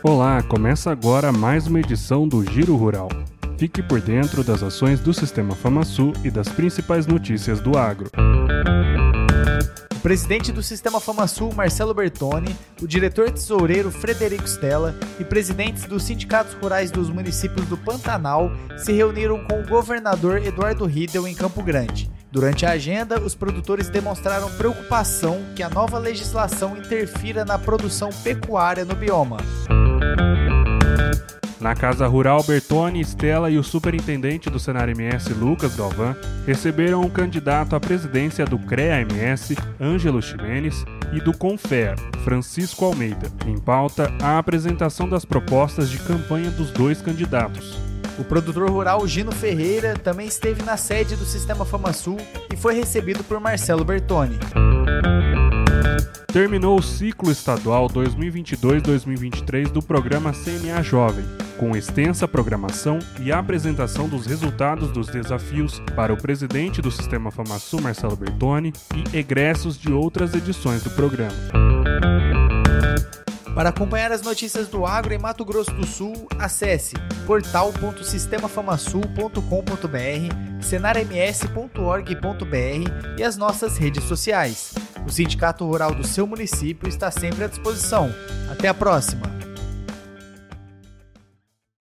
Olá, começa agora mais uma edição do Giro Rural. Fique por dentro das ações do Sistema FamaSul e das principais notícias do agro. O presidente do Sistema FamaSul, Marcelo Bertoni, o diretor tesoureiro Frederico Stella e presidentes dos sindicatos rurais dos municípios do Pantanal se reuniram com o governador Eduardo Riedel em Campo Grande. Durante a agenda, os produtores demonstraram preocupação que a nova legislação interfira na produção pecuária no bioma. Na Casa Rural, Bertone, Estela e o superintendente do Senar MS, Lucas Galvan, receberam um candidato à presidência do CREA-MS, Ângelo Ximenes, e do Confer, Francisco Almeida. Em pauta, a apresentação das propostas de campanha dos dois candidatos. O produtor rural Gino Ferreira também esteve na sede do Sistema FamaSul e foi recebido por Marcelo Bertoni. Terminou o ciclo estadual 2022-2023 do programa CNA Jovem, com extensa programação e apresentação dos resultados dos desafios para o presidente do Sistema FamaSul, Marcelo Bertoni, e egressos de outras edições do programa. Para acompanhar as notícias do agro em Mato Grosso do Sul, acesse portal.sistemafamasul.com.br, senarms.org.br e as nossas redes sociais. O Sindicato Rural do seu município está sempre à disposição. Até a próxima!